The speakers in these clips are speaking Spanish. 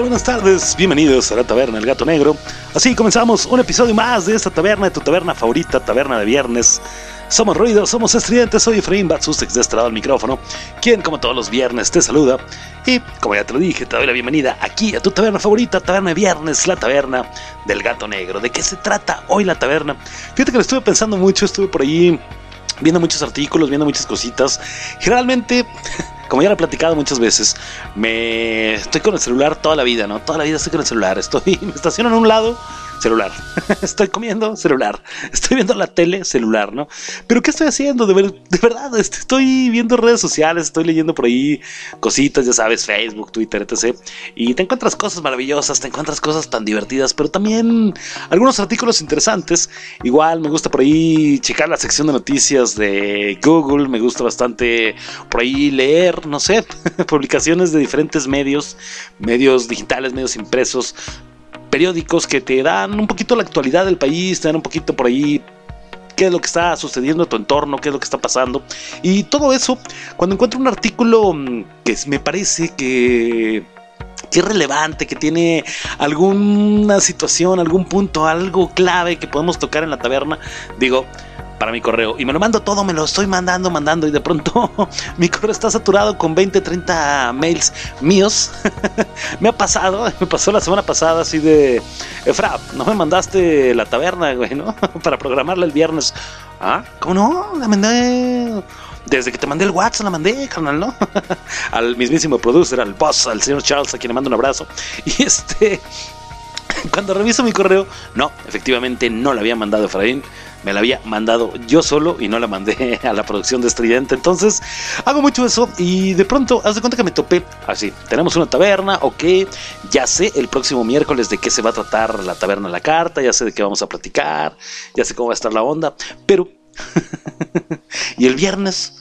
Buenas tardes, bienvenidos a la Taberna El Gato Negro. Así comenzamos un episodio más de esta taberna, de tu taberna favorita, taberna de viernes. Somos ruido, somos estridentes, soy Efraín Batsustex de este lado del micrófono, quien como todos los viernes te saluda. Y como ya te lo dije, te doy la bienvenida aquí a tu taberna favorita, taberna de viernes, la taberna del Gato Negro. ¿De qué se trata hoy la taberna? Fíjate que lo estuve pensando mucho, estuve por ahí viendo muchos artículos, viendo muchas cositas. Generalmente como ya lo he platicado muchas veces, me estoy con el celular toda la vida, ¿no? Toda la vida estoy con el celular. Estoy, me estaciono en un lado, celular. estoy comiendo, celular. Estoy viendo la tele, celular, ¿no? Pero ¿qué estoy haciendo? De, verdad, este, estoy viendo redes sociales, estoy leyendo por ahí cositas, ya sabes, Facebook, Twitter, etc. Y te encuentras cosas maravillosas, te encuentras cosas tan divertidas, pero también algunos artículos interesantes. Igual me gusta por ahí checar la sección de noticias de Google, me gusta bastante por ahí leer, no sé, publicaciones de diferentes medios, medios digitales, medios impresos, periódicos que te dan un poquito la actualidad del país, te dan un poquito por ahí qué es lo que está sucediendo en tu entorno, qué es lo que está pasando. Y todo eso, cuando encuentro un artículo mm, que me parece que, que es relevante, que tiene alguna situación, algún punto, algo clave que podemos tocar en la taberna, digo, para mi correo. Y me lo mando todo, me lo estoy mandando, mandando. Y de pronto mi correo está saturado con 20, 30 mails míos. me ha pasado, me pasó la semana pasada así de... Efra, no me mandaste la taberna, güey, ¿no? para programarla el viernes. Ah, ¿cómo no? La mandé... Desde que te mandé el WhatsApp la mandé, carnal, ¿no? al mismísimo producer, al boss, al señor Charles, a quien le mando un abrazo. Y este... Cuando reviso mi correo, no, efectivamente no le había mandado Efraín me la había mandado yo solo y no la mandé a la producción de Estridente. Entonces, hago mucho eso y de pronto, haz de cuenta que me topé así. Tenemos una taberna, ok, ya sé el próximo miércoles de qué se va a tratar la taberna la carta, ya sé de qué vamos a platicar, ya sé cómo va a estar la onda, pero... y el viernes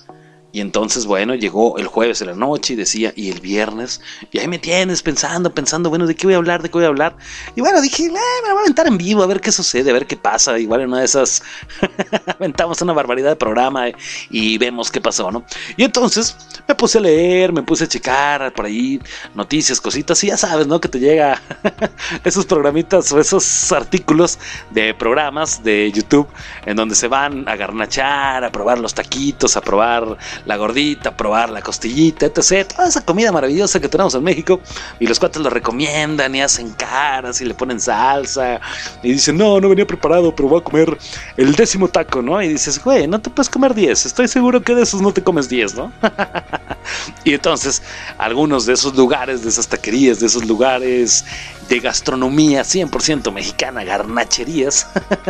y entonces, bueno, llegó el jueves en la noche y decía, y el viernes, y ahí me tienes pensando, pensando, bueno, ¿de qué voy a hablar? ¿De qué voy a hablar? Y bueno, dije, eh, me voy a aventar en vivo, a ver qué sucede, a ver qué pasa. Igual en una de esas, aventamos una barbaridad de programa eh, y vemos qué pasó, ¿no? Y entonces me puse a leer, me puse a checar por ahí noticias, cositas, y ya sabes, ¿no? Que te llega esos programitas o esos artículos de programas de YouTube en donde se van a garnachar, a probar los taquitos, a probar la gordita, probar la costillita, etc. Toda esa comida maravillosa que tenemos en México. Y los cuates lo recomiendan y hacen caras y le ponen salsa. Y dicen, no, no venía preparado, pero voy a comer el décimo taco, ¿no? Y dices, güey, no te puedes comer 10. Estoy seguro que de esos no te comes 10, ¿no? y entonces, algunos de esos lugares, de esas taquerías, de esos lugares de gastronomía 100% mexicana, garnacherías,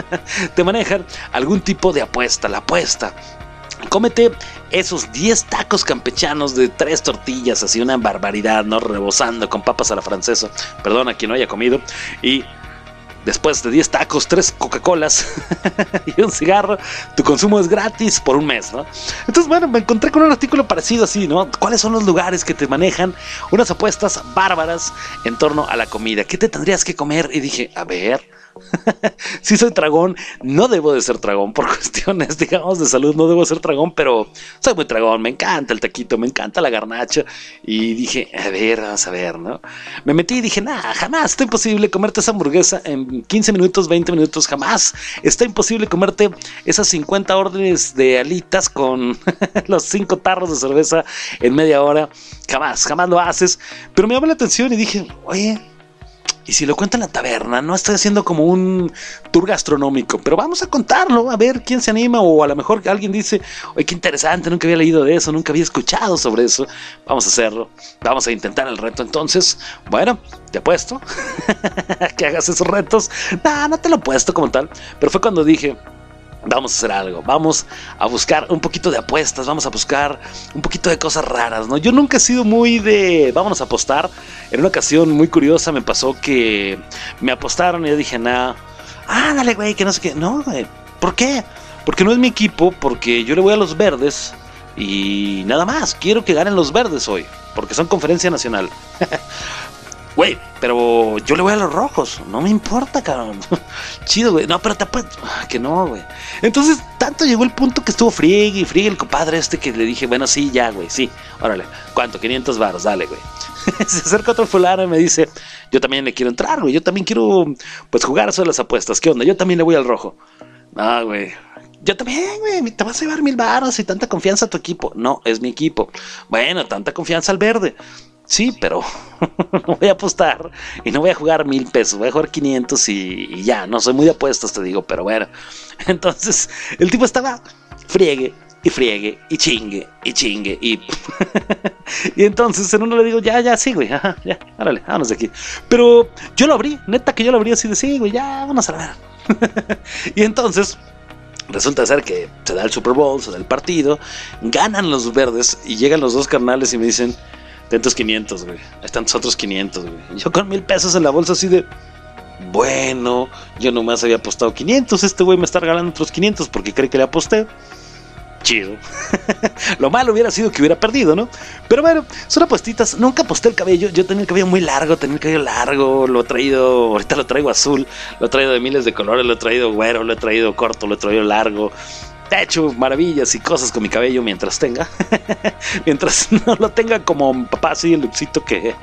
te manejan algún tipo de apuesta. La apuesta Cómete esos 10 tacos campechanos de 3 tortillas, así una barbaridad, ¿no? Rebosando con papas a la francesa. Perdón a quien no haya comido. Y después de 10 tacos, 3 Coca-Colas y un cigarro, tu consumo es gratis por un mes, ¿no? Entonces, bueno, me encontré con un artículo parecido así, ¿no? ¿Cuáles son los lugares que te manejan unas apuestas bárbaras en torno a la comida? ¿Qué te tendrías que comer? Y dije, a ver si soy tragón, no debo de ser tragón por cuestiones, digamos, de salud, no debo ser tragón, pero soy muy tragón, me encanta el taquito, me encanta la garnacha. Y dije, a ver, vamos a ver, ¿no? Me metí y dije, nada, jamás está imposible comerte esa hamburguesa en 15 minutos, 20 minutos, jamás. Está imposible comerte esas 50 órdenes de alitas con los 5 tarros de cerveza en media hora. Jamás, jamás lo haces. Pero me llamó la atención y dije, oye, Y si lo cuento en la taberna, no estoy haciendo como un tour gastronómico, pero vamos a contarlo, a ver quién se anima o a lo mejor alguien dice, oye, qué interesante, nunca había leído de eso, nunca había escuchado sobre eso. Vamos a hacerlo, vamos a intentar el reto entonces. Bueno, te apuesto que hagas esos retos. No, no te lo he puesto como tal, pero fue cuando dije, vamos a hacer algo, vamos a buscar un poquito de apuestas, vamos a buscar un poquito de cosas raras, ¿no? Yo nunca he sido muy de, vámonos a apostar. En una ocasión muy curiosa me pasó que me apostaron y yo dije, nada, ah, dale, güey, que no sé qué, no, güey, ¿por qué? Porque no es mi equipo, porque yo le voy a los verdes y nada más, quiero que ganen los verdes hoy, porque son conferencia nacional. Güey, pero yo le voy a los rojos. No me importa, cabrón. Chido, güey. No, pero te ah, Que no, güey. Entonces, tanto llegó el punto que estuvo friegue y friegue el compadre este que le dije, bueno, sí, ya, güey, sí. Órale. ¿Cuánto? 500 baros, dale, güey. Se acerca otro fulano y me dice, yo también le quiero entrar, güey. Yo también quiero, pues, jugar a las apuestas. ¿Qué onda? Yo también le voy al rojo. No, güey. Yo también, güey, te vas a llevar mil baros y tanta confianza a tu equipo. No, es mi equipo. Bueno, tanta confianza al verde. Sí, pero no voy a apostar y no voy a jugar mil pesos, voy a jugar 500 y, ya, no soy muy de apuestas, te digo, pero bueno. Entonces, el tipo estaba friegue y friegue y chingue y chingue y... y entonces en uno le digo, ya, ya, sí, güey, ya, árale, vámonos de aquí. Pero yo lo abrí, neta que yo lo abrí así de, sí, güey, ya, vamos a ver. y entonces... Resulta ser que se da el Super Bowl, se da el partido, ganan los verdes y llegan los dos carnales y me dicen, Tentos 500, güey. Están tus otros 500, güey. Yo con mil pesos en la bolsa así de... Bueno, yo nomás había apostado 500. Este güey me está regalando otros 500 porque cree que le aposté. Chido. Lo malo hubiera sido que hubiera perdido, ¿no? Pero bueno, son apuestitas. Nunca aposté el cabello. Yo tenía el cabello muy largo, tenía el cabello largo. Lo he traído, ahorita lo traigo azul. Lo he traído de miles de colores. Lo he traído güero, lo he traído corto, lo he traído largo he hecho maravillas y cosas con mi cabello mientras tenga. mientras no lo tenga como papá, así el luxito que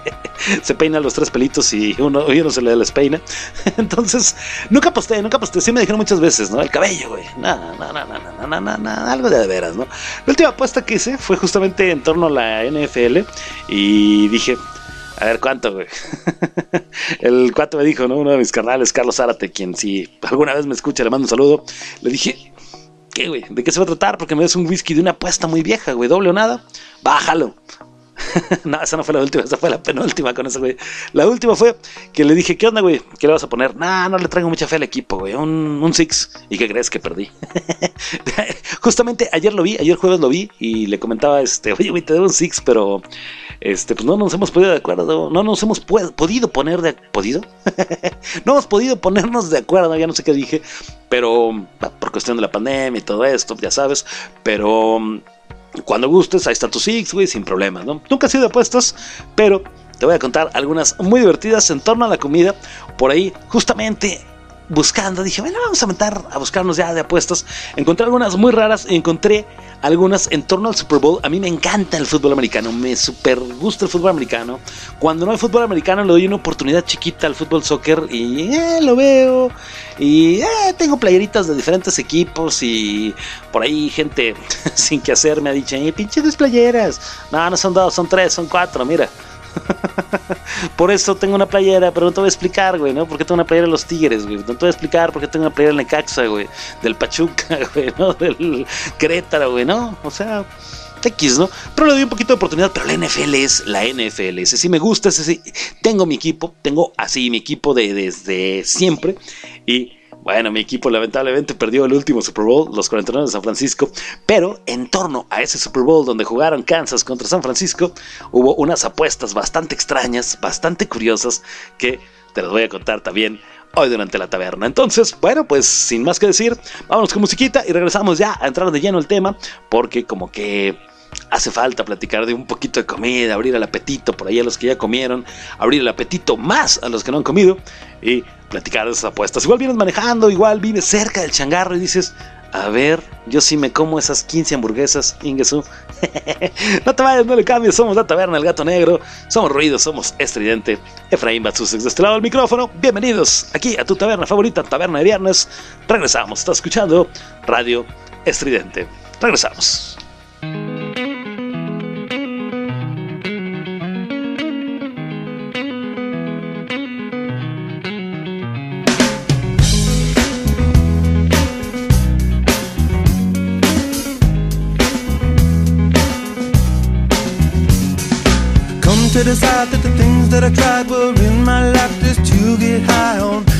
se peina los tres pelitos y uno, uno se le despeina. Entonces, nunca aposté, nunca aposté. Sí me dijeron muchas veces, ¿no? El cabello, güey. Nada, nada, nada, nada, nada, algo de veras, ¿no? La última apuesta que hice fue justamente en torno a la NFL y dije, a ver cuánto, güey. El cuate me dijo, ¿no? Uno de mis carnales, Carlos Zárate, quien si alguna vez me escucha, le mando un saludo. Le dije, ¿De qué se va a tratar? Porque me des un whisky de una apuesta muy vieja, güey. Doble o nada. Bájalo. no, esa no fue la última, esa fue la penúltima con ese güey. La última fue que le dije, ¿qué onda, güey? ¿Qué le vas a poner? Nah, no le traigo mucha fe al equipo, güey. Un, un six. ¿Y qué crees que perdí? Justamente ayer lo vi, ayer jueves lo vi y le comentaba, este, oye, güey, te debo un six, pero este, pues no nos hemos podido de acuerdo, no nos hemos podido poner de podido, no hemos podido ponernos de acuerdo, ya no sé qué dije, pero por cuestión de la pandemia y todo esto, ya sabes, pero cuando gustes, ahí está tu Six, güey, sin problemas, ¿no? Nunca he sido de apuestas, pero te voy a contar algunas muy divertidas en torno a la comida. Por ahí, justamente buscando, dije, bueno, vamos a meter a buscarnos ya de apuestas. Encontré algunas muy raras y encontré algunas en torno al Super Bowl. A mí me encanta el fútbol americano, me super gusta el fútbol americano. Cuando no hay fútbol americano, le doy una oportunidad chiquita al fútbol soccer y eh, lo veo. Y eh, tengo playeritas de diferentes equipos y por ahí gente sin que hacer me ha dicho, eh, pinche dos playeras. No, no son dos, son tres, son cuatro, mira. por eso tengo una playera, pero no te voy a explicar, güey, ¿no? Porque tengo una playera de los Tigres, güey. No te voy a explicar porque tengo una playera de Necaxa, güey. Del Pachuca, güey, ¿no? Del Querétaro, güey, ¿no? O sea, X, ¿no? Pero le doy un poquito de oportunidad, pero la NFL es la NFL. Ese sí me gusta, ese sí. Tengo mi equipo, tengo así mi equipo de, desde siempre. Y bueno, mi equipo lamentablemente perdió el último Super Bowl, los 49 de San Francisco, pero en torno a ese Super Bowl donde jugaron Kansas contra San Francisco, hubo unas apuestas bastante extrañas, bastante curiosas, que te las voy a contar también hoy durante la taberna. Entonces, bueno, pues sin más que decir, vámonos con musiquita y regresamos ya a entrar de lleno el tema, porque como que hace falta platicar de un poquito de comida, abrir el apetito por ahí a los que ya comieron, abrir el apetito más a los que no han comido y platicar de esas apuestas. Igual vienes manejando, igual vives cerca del changarro y dices, a ver, yo sí me como esas 15 hamburguesas, Ingesu. no te vayas, no le cambies, somos la taberna El Gato Negro, somos ruidos, somos estridente. Efraín Batsusex de este lado del micrófono, bienvenidos aquí a tu taberna favorita, Taberna de Viernes. Regresamos, estás escuchando Radio Estridente. Regresamos. to decide that the things that I tried were in my life just to get high on.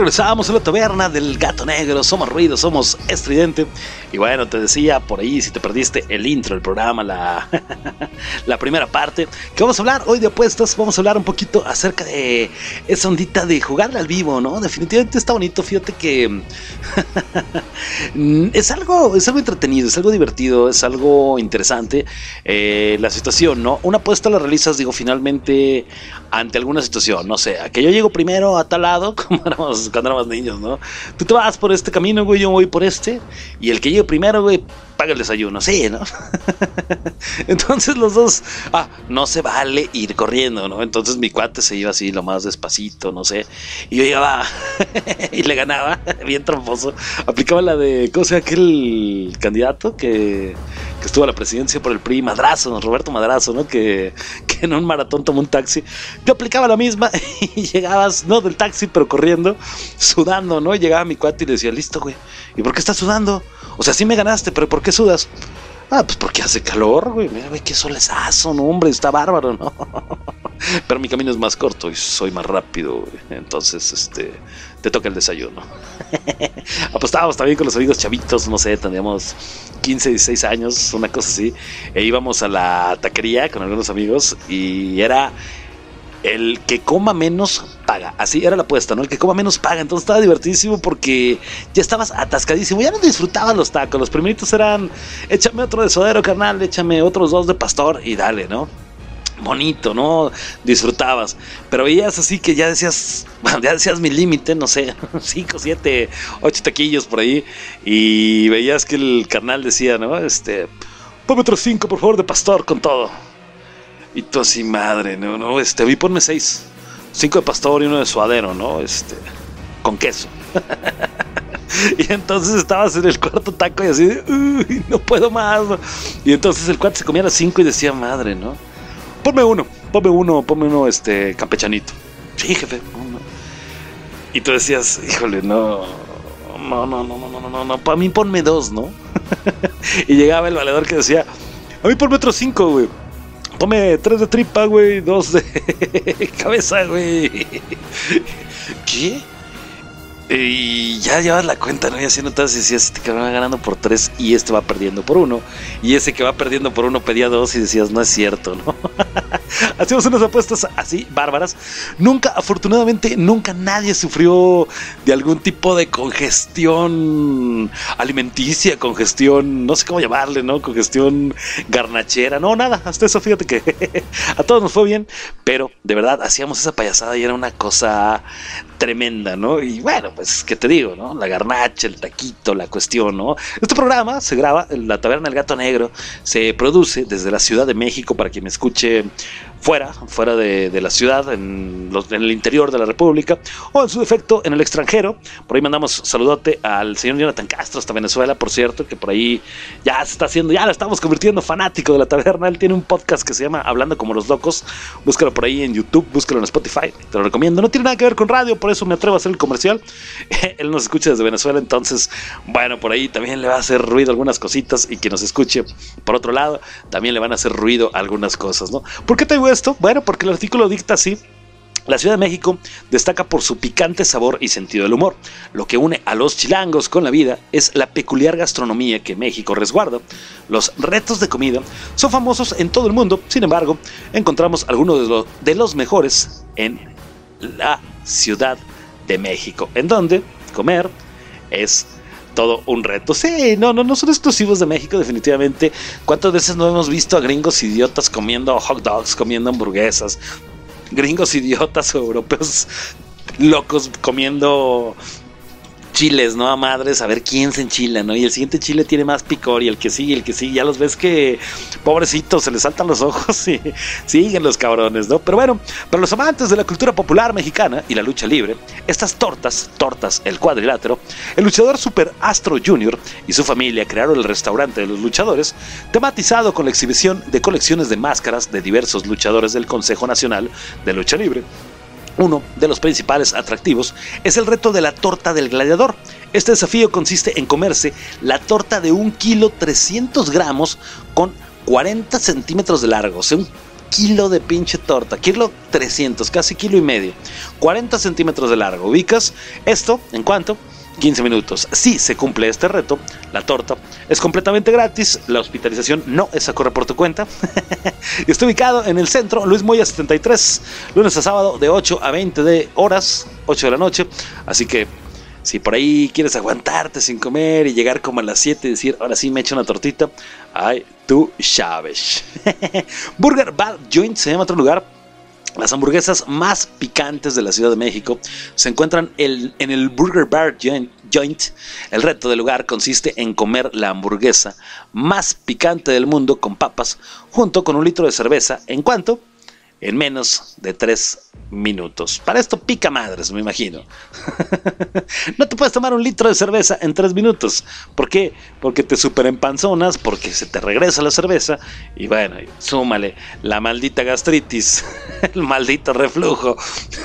Regresamos a la taberna del gato negro, somos ruido, somos estridente. Y bueno, te decía por ahí, si te perdiste el intro del programa, la, la primera parte, que vamos a hablar hoy de apuestas, vamos a hablar un poquito acerca de esa ondita de jugarle al vivo, ¿no? Definitivamente está bonito, fíjate que es algo, es algo entretenido, es algo divertido, es algo interesante. Eh, la situación, ¿no? Una apuesta la realizas, digo, finalmente ante alguna situación, no sé, a que yo llego primero a tal lado, como éramos cuando éramos niños, ¿no? Tú te vas por este camino, güey, yo voy por este, y el que llegue primero, güey, paga el desayuno, sí, ¿no? Entonces los dos, ah, no se vale ir corriendo, ¿no? Entonces mi cuate se iba así lo más despacito, no sé, y yo llegaba y le ganaba, bien tramposo, aplicaba la de, ¿cómo se llama aquel candidato que, que estuvo a la presidencia por el PRI, Madrazo, Roberto Madrazo, ¿no? Que, que en un maratón tomó un taxi, yo aplicaba la misma y llegabas, no del taxi, pero corriendo, sudando, ¿no? Y llegaba mi cuate y le decía, listo, güey, ¿y por qué estás sudando? O sea, sí me ganaste, pero ¿por qué sudas? Ah, pues porque hace calor, güey. Mira, güey, qué solezazo, no, hombre, está bárbaro, ¿no? Pero mi camino es más corto y soy más rápido, güey. Entonces, este, te toca el desayuno. Apostábamos también con los amigos chavitos, no sé, teníamos 15, 16 años, una cosa así. E íbamos a la taquería con algunos amigos y era el que coma menos paga. Así era la apuesta, ¿no? El que coma menos paga. Entonces estaba divertidísimo porque ya estabas atascadísimo. Ya no disfrutabas los tacos. Los primeritos eran, échame otro de sodero, carnal, échame otros dos de pastor y dale, ¿no? Bonito, ¿no? Disfrutabas. Pero veías así que ya decías, ya decías mi límite, no sé, 5, 7, 8 taquillos por ahí. Y veías que el carnal decía, ¿no? Este, ponme otros 5, por favor, de pastor con todo. Y tú así, madre, no, no, este, vi ponme seis. Cinco de pastor y uno de suadero, ¿no? Este, con queso. y entonces estabas en el cuarto taco y así, uy, no puedo más. Y entonces el cuate se comía las cinco y decía, madre, ¿no? Ponme uno, ponme uno, ponme uno, este, campechanito. Sí, jefe. Y tú decías, híjole, no, no, no, no, no, no, no, no, para mí ponme dos, ¿no? y llegaba el valedor que decía, a mí ponme otros cinco, güey. Tome tres de tripa, güey, dos de cabeza, güey. ¿Qué? Y ya llevas la cuenta, ¿no? Y así notas y decías, este cabrón va ganando por tres y este va perdiendo por uno. Y ese que va perdiendo por uno pedía dos y decías, no es cierto, ¿no? Hacíamos unas apuestas así, bárbaras. Nunca, afortunadamente, nunca nadie sufrió de algún tipo de congestión alimenticia, congestión, no sé cómo llamarle, ¿no? Congestión garnachera. No, nada, hasta eso, fíjate que a todos nos fue bien. Pero de verdad, hacíamos esa payasada y era una cosa tremenda, ¿no? Y bueno, pues, ¿qué te digo, no? La garnacha, el taquito, la cuestión, ¿no? Este programa se graba en la Taberna del Gato Negro, se produce desde la Ciudad de México para quien me escuche fuera, fuera de, la ciudad, en, el interior de la República, o en su defecto en el extranjero. Por ahí mandamos saludote al señor Jonathan Castro, hasta Venezuela, por cierto, que por ahí ya se está haciendo, ya lo estamos convirtiendo fanático de la taberna. Él tiene un podcast que se llama Hablando como los locos. Búscalo por ahí en YouTube, búscalo en Spotify, te lo recomiendo. No tiene nada que ver con radio, por eso me atrevo a hacer el comercial. Él nos escucha desde Venezuela, entonces, bueno, por ahí también le va a hacer ruido algunas cositas y que nos escuche por otro lado, también le van a hacer ruido algunas cosas, ¿no? ¿Por qué tengo esto? Bueno, porque el artículo dicta así. La Ciudad de México destaca por su picante sabor y sentido del humor. Lo que une a los chilangos con la vida es la peculiar gastronomía que México resguarda. Los retos de comida son famosos en todo el mundo, sin embargo, encontramos algunos de, lo, de los mejores en la Ciudad de México, en donde comer es todo un reto. Sí, no, no, no son exclusivos de México, definitivamente. ¿Cuántas veces no hemos visto a gringos idiotas comiendo hot dogs, comiendo hamburguesas? Gringos idiotas o europeos locos comiendo chiles, ¿no? A madres, a ver quién se enchila, ¿no? Y el siguiente chile tiene más picor y el que sigue, el que sigue, ya los ves que pobrecitos, se les saltan los ojos y siguen los cabrones, ¿no? Pero bueno, para los amantes de la cultura popular mexicana y la lucha libre, estas tortas, tortas, el cuadrilátero, el luchador Super Astro Jr. y su familia crearon el restaurante de los luchadores, tematizado con la exhibición de colecciones de máscaras de diversos luchadores del Consejo Nacional de Lucha Libre. Uno de los principales atractivos es el reto de la torta del gladiador. Este desafío consiste en comerse la torta de un kilo 300 gramos con 40 centímetros de largo, o sea, un kilo de pinche torta, kilo 300, casi kilo y medio, 40 centímetros de largo. ¿Ubicas esto en cuánto? 15 minutos. Si se cumple este reto, la torta es completamente gratis, la hospitalización no es a correr por tu cuenta. Está ubicado en el centro, Luis Moya 73, lunes a sábado de 8 a 20 de horas, 8 de la noche. Así que si por ahí quieres aguantarte sin comer y llegar como a las 7 y decir, ahora sí me echo una tortita, ay, tú sabes. Burger Bar Joint se llama otro lugar las hamburguesas más picantes de la Ciudad de México se encuentran en el Burger Bar Joint. El reto del lugar consiste en comer la hamburguesa más picante del mundo con papas junto con un litro de cerveza. ¿En cuanto en menos de 3 minutos. Para esto pica madres, me imagino. no te puedes tomar un litro de cerveza en 3 minutos. ¿Por qué? Porque te super empanzonas, porque se te regresa la cerveza y bueno, súmale la maldita gastritis, el maldito reflujo,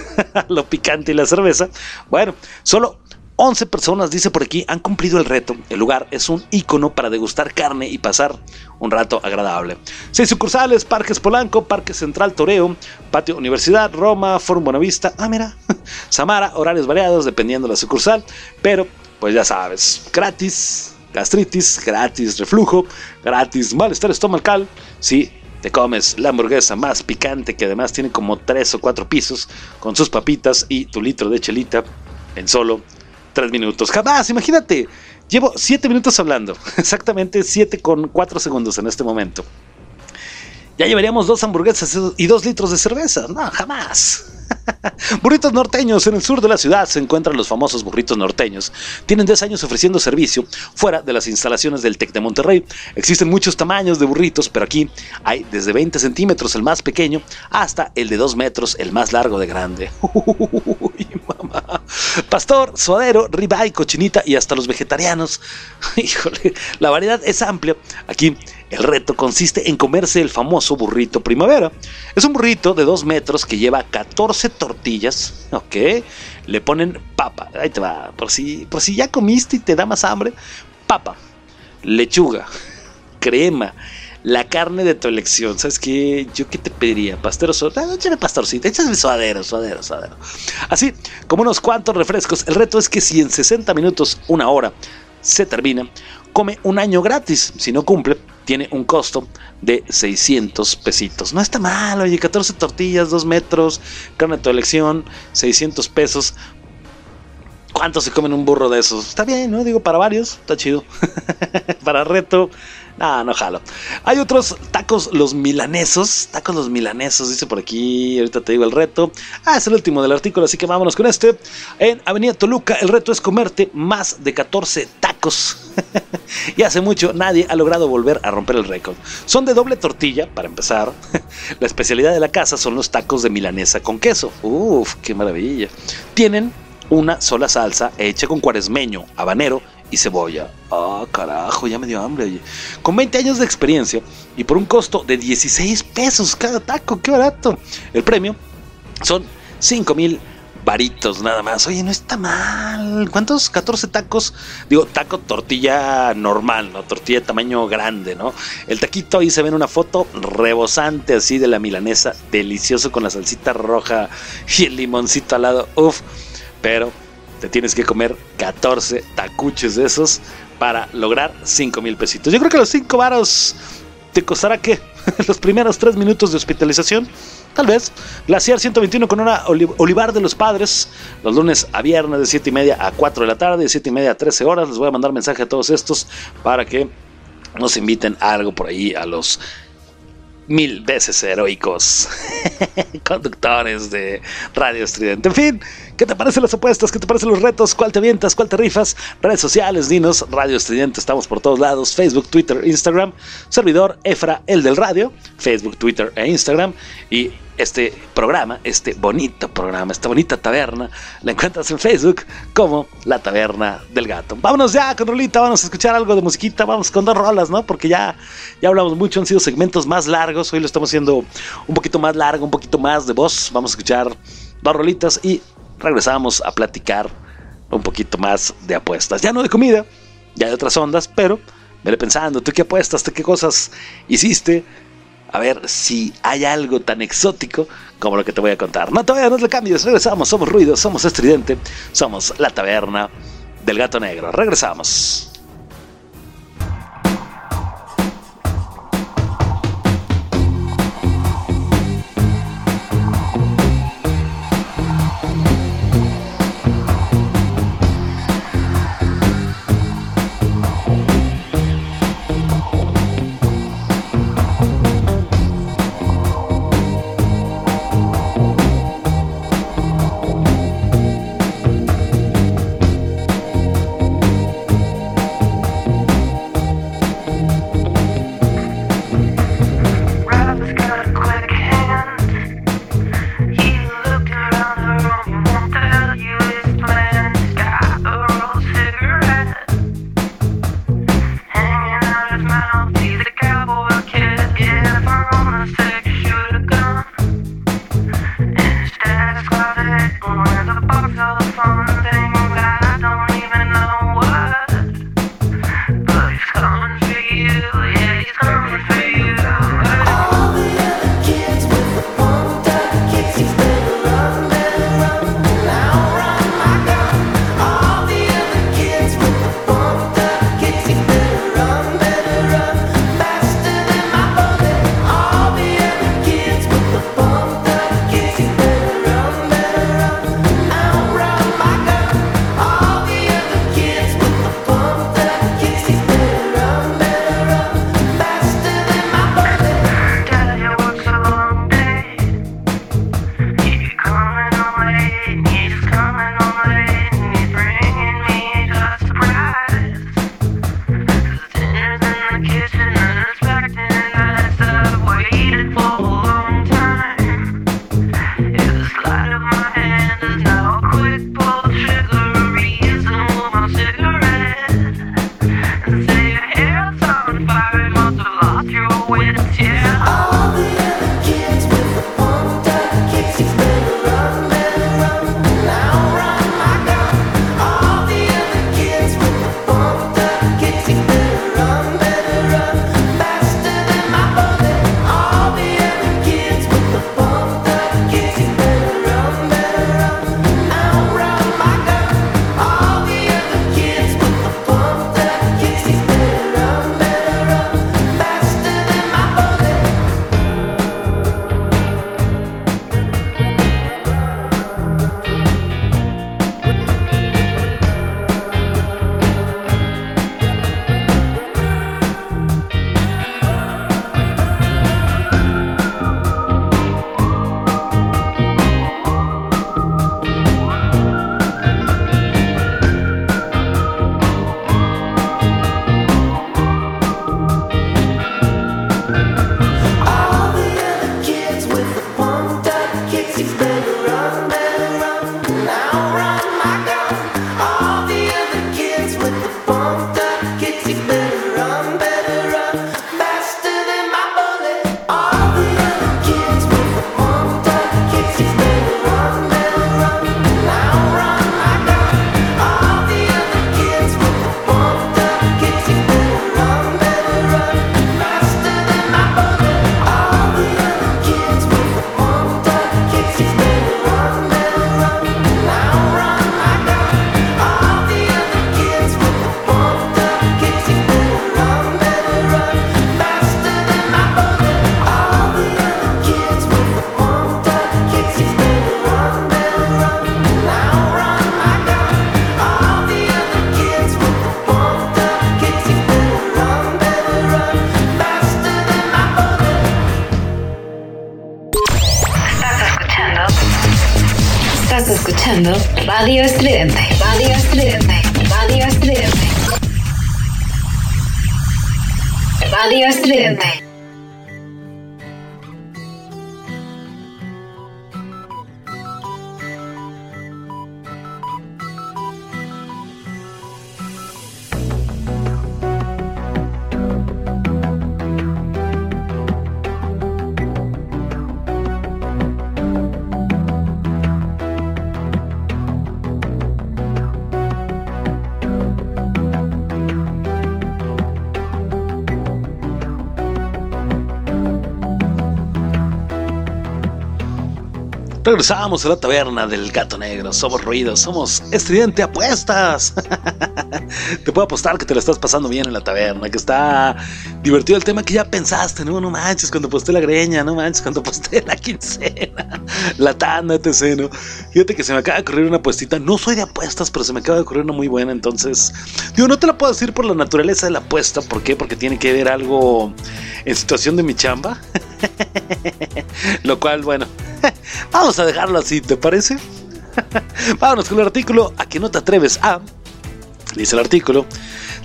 lo picante y la cerveza. Bueno, solo 11 personas, dice por aquí, han cumplido el reto. El lugar es un icono para degustar carne y pasar un rato agradable. Seis sucursales, Parques Polanco, Parque Central Toreo, Patio Universidad, Roma, Forum Buenavista, ah mira, Samara, horarios variados dependiendo de la sucursal, pero pues ya sabes, gratis, gastritis, gratis reflujo, gratis malestar estomacal, sí, te comes la hamburguesa más picante que además tiene como tres o cuatro pisos con sus papitas y tu litro de chelita en solo tres minutos. Jamás, imagínate. Llevo siete minutos hablando. Exactamente siete con cuatro segundos en este momento. Ya llevaríamos dos hamburguesas y dos litros de cerveza. No, jamás. burritos norteños. En el sur de la ciudad se encuentran los famosos burritos norteños. Tienen 10 años ofreciendo servicio fuera de las instalaciones del TEC de Monterrey. Existen muchos tamaños de burritos, pero aquí hay desde 20 centímetros el más pequeño hasta el de 2 metros el más largo de grande. Pastor, suadero, ribeye, cochinita y hasta los vegetarianos. Híjole, la variedad es amplia. Aquí el reto consiste en comerse el famoso burrito primavera. Es un burrito de 2 metros que lleva 14 tortillas, ¿ok? Le ponen papa, ahí te va, por si, por si ya comiste y te da más hambre, papa, lechuga, crema, la carne de tu elección. ¿Sabes qué? ¿Yo qué te pediría? ¿Pastor o ah, échale pastorcito, échale suadero, suadero, suadero. Así como unos cuantos refrescos. El reto es que si en 60 minutos, una hora, se termina, come un año gratis. Si no cumple, tiene un costo de 600 pesitos. No está mal, oye, 14 tortillas, 2 metros, carne de tu elección, 600 pesos. ¿Cuánto se comen un burro de esos? Está bien, ¿no? Digo, para varios, está chido. para reto, no, no jalo. Hay otros tacos los milanesos. Tacos los milanesos, dice por aquí. Ahorita te digo el reto. Ah, es el último del artículo, así que vámonos con este. En Avenida Toluca, el reto es comerte más de 14 tacos. y hace mucho nadie ha logrado volver a romper el récord. Son de doble tortilla, para empezar. La especialidad de la casa son los tacos de milanesa con queso. Uf, qué maravilla. Tienen una sola salsa hecha con cuaresmeño, habanero y cebolla. Ah, carajo, ya me dio hambre. Con 20 años de experiencia y por un costo de 16 pesos cada taco, qué barato. El premio son 5 mil varitos nada más. Oye, no está mal. ¿Cuántos? 14 tacos. Digo, taco tortilla normal, ¿no? Tortilla de tamaño grande, ¿no? El taquito ahí se ve en una foto rebosante así de la milanesa. Delicioso con la salsita roja y el limoncito al lado. Uf. Pero te tienes que comer 14 tacuches de esos para lograr 5 mil pesitos. Yo creo que los 5 varos te costará que los primeros 3 minutos de hospitalización. Tal vez. Glaciar 121 con una Olivar de los Padres. Los lunes a viernes de 7 y media a 4 de la tarde. De 7 y media a 13 horas. Les voy a mandar mensaje a todos estos para que nos inviten algo por ahí a los mil veces heroicos conductores de Radio Estridente. En fin, ¿qué te parecen las apuestas? ¿Qué te parecen los retos? ¿Cuál te avientas? ¿Cuál te rifas? Redes sociales, dinos, Radio Estridente, estamos por todos lados, Facebook, Twitter, Instagram, servidor Efra, el del radio, Facebook, Twitter e Instagram, y este programa, este bonito programa, esta bonita taberna, la encuentras en Facebook como La Taberna del Gato. Vámonos ya con Rolita, vamos a escuchar algo de musiquita, vamos con dos rolas, ¿no? Porque ya, ya hablamos mucho, han sido segmentos más largos, hoy lo estamos haciendo un poquito más largo, un poquito más de voz, vamos a escuchar dos rolitas y regresamos a platicar un poquito más de apuestas, ya no de comida, ya de otras ondas, pero vele pensando, ¿tú qué apuestas? ¿Tú qué cosas hiciste? A ver si hay algo tan exótico como lo que te voy a contar. No, todavía no le cambies, regresamos, somos ruidos, somos estridente, somos la taberna del gato negro. Regresamos. Regresamos a la taberna del gato negro. Somos ruidos, somos estridente apuestas. te puedo apostar que te lo estás pasando bien en la taberna, que está divertido el tema que ya pensaste, no, manches, cuando posté la greña, no manches, cuando posté la quincena, la tanda, etc. ¿no? Fíjate que se me acaba de ocurrir una apuestita. No soy de apuestas, pero se me acaba de ocurrir una muy buena. Entonces, digo, no te la puedo decir por la naturaleza de la apuesta. ¿Por qué? Porque tiene que ver algo en situación de mi chamba. Lo cual, bueno, vamos a dejarlo así, ¿te parece? Vámonos con el artículo a que no te atreves a. Dice el artículo,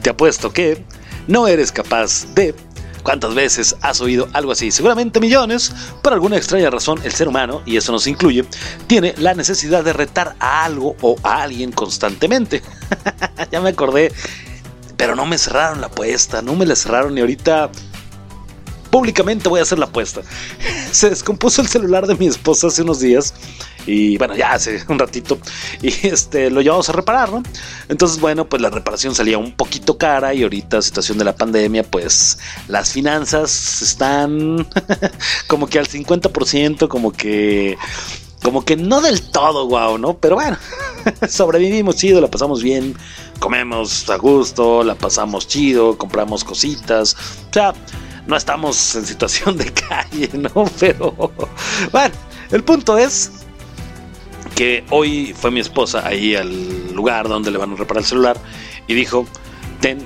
te apuesto que no eres capaz de... ¿Cuántas veces has oído algo así? Seguramente millones. Por alguna extraña razón, el ser humano, y eso nos incluye, tiene la necesidad de retar a algo o a alguien constantemente. ya me acordé, pero no me cerraron la apuesta, no me la cerraron y ahorita públicamente voy a hacer la apuesta. Se descompuso el celular de mi esposa hace unos días y bueno, ya hace un ratito y este lo llevamos a reparar, ¿no? Entonces, bueno, pues la reparación salía un poquito cara y ahorita situación de la pandemia, pues las finanzas están como que al 50%, como que como que no del todo guau, ¿no? Pero bueno, sobrevivimos chido, la pasamos bien, comemos a gusto, la pasamos chido, compramos cositas, o sea, no estamos en situación de calle, ¿no? Pero bueno, el punto es que hoy fue mi esposa ahí al lugar donde le van a reparar el celular y dijo, ten,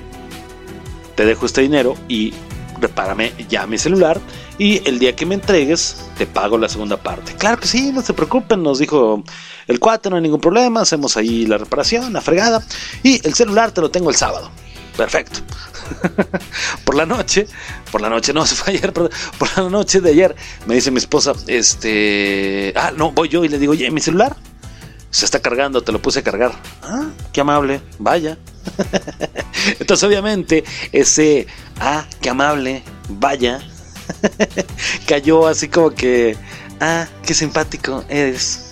te dejo este dinero y repárame ya mi celular y el día que me entregues te pago la segunda parte. Claro que sí, no se preocupen, nos dijo el cuate, no hay ningún problema, hacemos ahí la reparación, la fregada y el celular te lo tengo el sábado. Perfecto. por la noche, por la noche, no, se fue ayer, por la noche de ayer, me dice mi esposa, este, ah, no, voy yo y le digo, oye, mi celular se está cargando, te lo puse a cargar. Ah, qué amable, vaya. Entonces, obviamente, ese, ah, qué amable, vaya, cayó así como que, ah, qué simpático eres.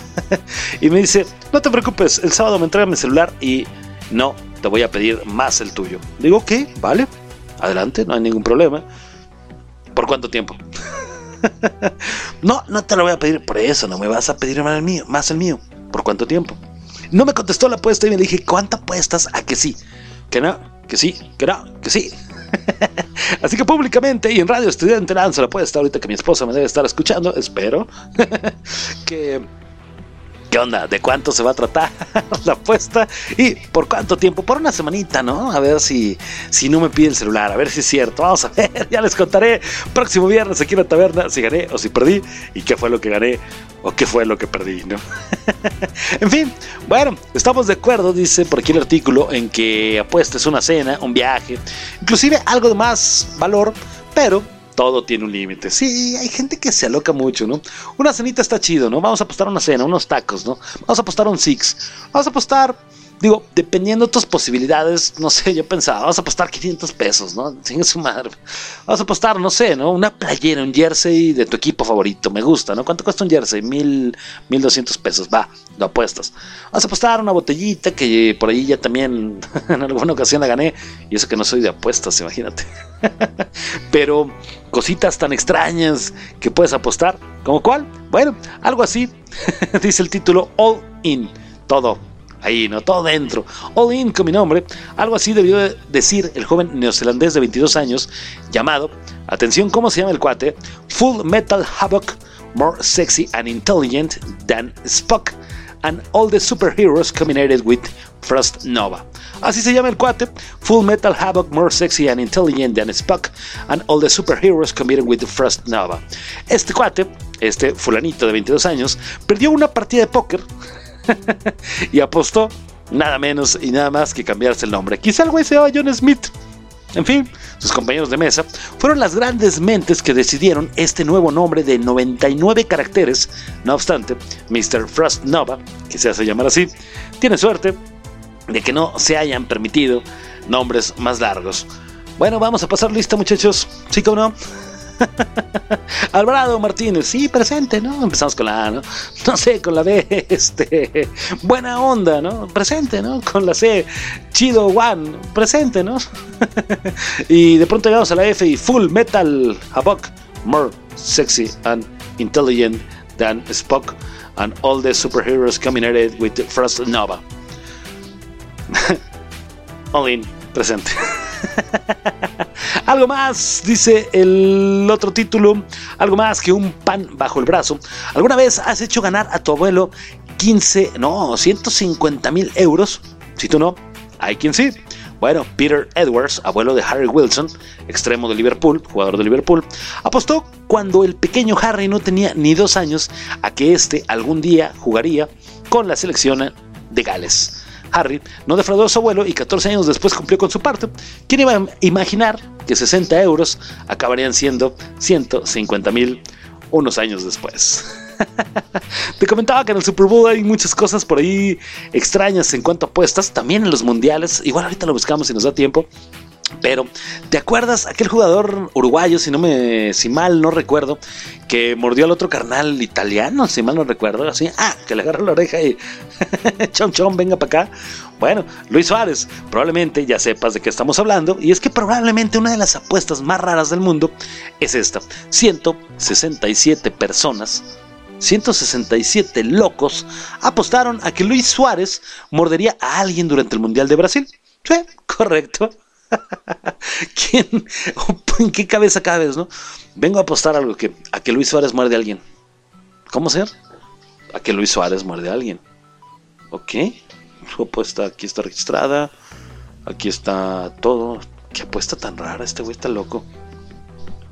y me dice, no te preocupes, el sábado me entrega mi celular y no te voy a pedir más el tuyo. Digo, ok, vale, adelante, no hay ningún problema. ¿Por cuánto tiempo? no, no te lo voy a pedir por eso, no me vas a pedir más el mío, más el mío. ¿Por cuánto tiempo? No me contestó la apuesta y me dije, ¿cuánta apuestas? A que sí, que no, que sí, que no, que sí. Así que públicamente y en Radio Estudiante lanzo la apuesta ahorita que mi esposa me debe estar escuchando, espero, que ¿Qué onda? ¿De cuánto se va a tratar la apuesta? ¿Y por cuánto tiempo? Por una semanita, ¿no? A ver si, si no me pide el celular, a ver si es cierto. Vamos a ver, ya les contaré próximo viernes aquí en la taberna si gané o si perdí y qué fue lo que gané o qué fue lo que perdí, ¿no? en fin, bueno, estamos de acuerdo, dice por aquí el artículo, en que apuesta es una cena, un viaje, inclusive algo de más valor, pero todo tiene un límite. Sí, hay gente que se aloca mucho, ¿no? Una cenita está chido, ¿no? Vamos a apostar una cena, unos tacos, ¿no? Vamos a apostar un six. Vamos a apostar, digo, dependiendo de tus posibilidades, no sé, yo pensaba, vamos a apostar 500 pesos, ¿no? Sin su madre. Vamos a apostar, no sé, ¿no? Una playera, un jersey de tu equipo favorito, me gusta, ¿no? ¿Cuánto cuesta un jersey? Mil, mil doscientos pesos, va, lo apuestas. Vamos a apostar una botellita que por ahí ya también en alguna ocasión la gané, y eso que no soy de apuestas, imagínate. Pero cositas tan extrañas que puedes apostar. ¿Como cuál? Bueno, algo así. Dice el título All In. Todo. Ahí, ¿no? Todo dentro. All In con mi nombre. Algo así debió decir el joven neozelandés de 22 años llamado, atención, ¿cómo se llama el cuate? Full Metal Havoc, more sexy and intelligent than Spock, and all the superheroes combined with Frost Nova. Así se llama el cuate. Full Metal Havoc, more sexy and intelligent than Spock, and all the superheroes combined with Frost Nova. Este cuate, este fulanito de 22 años, perdió una partida de póker y apostó nada menos y nada más que cambiarse el nombre. Quizá el güey se John Smith. En fin, sus compañeros de mesa fueron las grandes mentes que decidieron este nuevo nombre de 99 caracteres. No obstante, Mr. Frost Nova, que se hace llamar así, tiene suerte de que no se hayan permitido nombres más largos. Bueno, vamos a pasar lista, muchachos. ¿Sí o no? Alvarado Martínez, sí, presente, ¿no? Empezamos con la A, ¿no? No sé, con la B, este, buena onda, ¿no? Presente, ¿no? Con la C, chido one, presente, ¿no? y de pronto llegamos a la F y full metal Havok, more sexy and intelligent than Spock and all the superheroes combined with Frost Nova. All in, presente. Algo más, dice el otro título, algo más que un pan bajo el brazo. ¿Alguna vez has hecho ganar a tu abuelo 15, no, 150 mil euros? Si tú no, hay quien sí. Bueno, Peter Edwards, abuelo de Harry Wilson, extremo de Liverpool, jugador de Liverpool, apostó cuando el pequeño Harry no tenía ni dos años a que éste algún día jugaría con la selección de Gales. Harry no defraudó a su abuelo y 14 años después cumplió con su parte. ¿Quién iba a imaginar que 60 euros acabarían siendo 150 mil unos años después? Te comentaba que en el Super Bowl hay muchas cosas por ahí extrañas en cuanto a apuestas, también en los mundiales, igual ahorita lo buscamos si nos da tiempo. Pero, ¿te acuerdas aquel jugador uruguayo, si no me, si mal no recuerdo, que mordió al otro carnal italiano, si mal no recuerdo, así, ah, que le agarró la oreja y chom chom, venga para acá. Bueno, Luis Suárez, probablemente ya sepas de qué estamos hablando, y es que probablemente una de las apuestas más raras del mundo es esta: 167 personas 167 locos apostaron a que Luis Suárez mordería a alguien durante el Mundial de Brasil. Sí, correcto. ¿Quién? ¿En qué cabeza cabes, no? Vengo a apostar algo que, a que Luis Suárez muerde a alguien. ¿Cómo ser? A que Luis Suárez muerde a alguien. Ok. Su apuesta aquí está registrada. Aquí está todo. ¿Qué apuesta tan rara? Este güey está loco.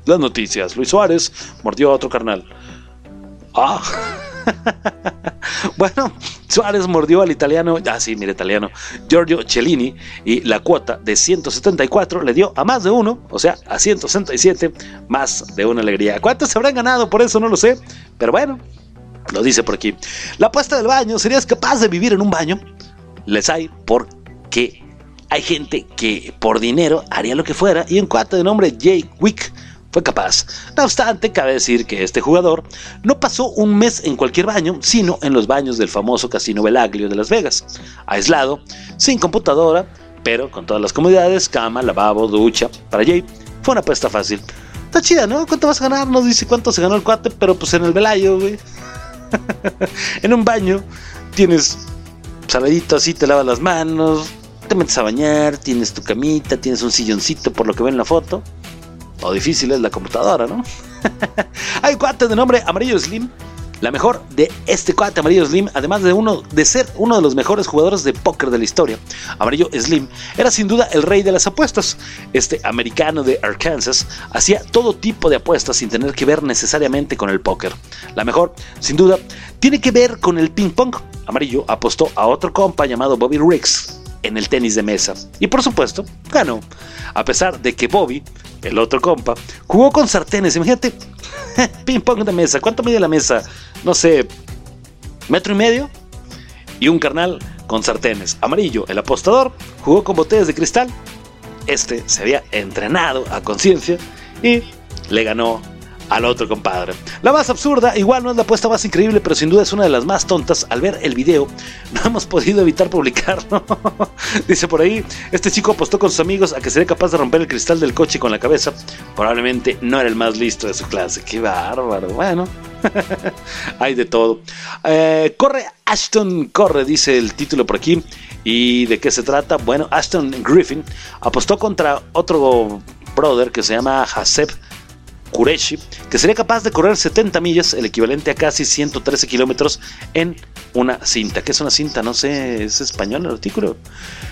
Las noticias. Luis Suárez mordió a otro carnal. Ah. bueno, Suárez mordió al italiano, ah sí, mire italiano, Giorgio Cellini y la cuota de 174 le dio a más de uno, o sea, a 167, más de una alegría. ¿Cuántos se habrán ganado? Por eso no lo sé, pero bueno, lo dice por aquí. La apuesta del baño, ¿serías capaz de vivir en un baño? Les hay porque hay gente que por dinero haría lo que fuera y un cuate de nombre Jake Wick fue capaz. No obstante, cabe decir que este jugador no pasó un mes en cualquier baño, sino en los baños del famoso Casino Belaglio de Las Vegas, aislado, sin computadora, pero con todas las comodidades, cama, lavabo, ducha. Para Jay fue una apuesta fácil. Está chida, ¿no? ¿Cuánto vas a ganar? No dice cuánto se ganó el cuate, pero pues en el velayo, güey. en un baño tienes saladito así, te lavas las manos, te metes a bañar, tienes tu camita, tienes un silloncito por lo que ven en la foto o difícil es la computadora, ¿no? Hay cuates de nombre Amarillo Slim. La mejor de este cuate Amarillo Slim, además de, uno, de ser uno de los mejores jugadores de póker de la historia, Amarillo Slim era sin duda el rey de las apuestas. Este americano de Arkansas hacía todo tipo de apuestas sin tener que ver necesariamente con el póker. La mejor, sin duda, tiene que ver con el ping pong. Amarillo apostó a otro compa llamado Bobby Riggs en el tenis de mesa. Y por supuesto, ganó. A pesar de que Bobby, el otro compa, jugó con sartenes. Imagínate, ping pong de mesa. ¿Cuánto mide la mesa? No sé, metro y medio. Y un carnal con sartenes. Amarillo, el apostador, jugó con botellas de cristal. Este se había entrenado a conciencia y le ganó al otro compadre. La más absurda, igual no es la apuesta más increíble, pero sin duda es una de las más tontas. Al ver el video, no hemos podido evitar publicarlo. Dice por ahí, este chico apostó con sus amigos a que sería capaz de romper el cristal del coche con la cabeza. Probablemente no era el más listo de su clase. Qué bárbaro. Bueno, hay de todo. Eh, corre Ashton, corre, dice el título por aquí. ¿Y de qué se trata? Bueno, Ashton Griffin apostó contra otro brother que se llama Haseb Kureshi, que sería capaz de correr 70 millas, el equivalente a casi 113 kilómetros, en una cinta. ¿Qué es una cinta? No sé, ¿es español el artículo?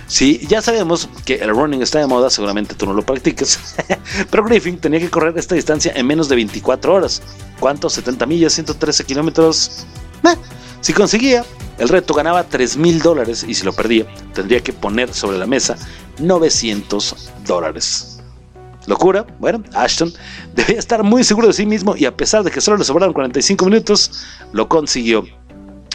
Sí, ya sabemos que el running está de moda, seguramente tú no lo practiques, pero Griffin tenía que correr esta distancia en menos de 24 horas. ¿Cuánto? 70 millas, 113 kilómetros. Si conseguía, el reto ganaba 3 mil dólares y si lo perdía, tendría que poner sobre la mesa 900 dólares. ¿Locura? Bueno, Ashton debía estar muy seguro de sí mismo y a pesar de que solo le sobraron 45 minutos, lo consiguió.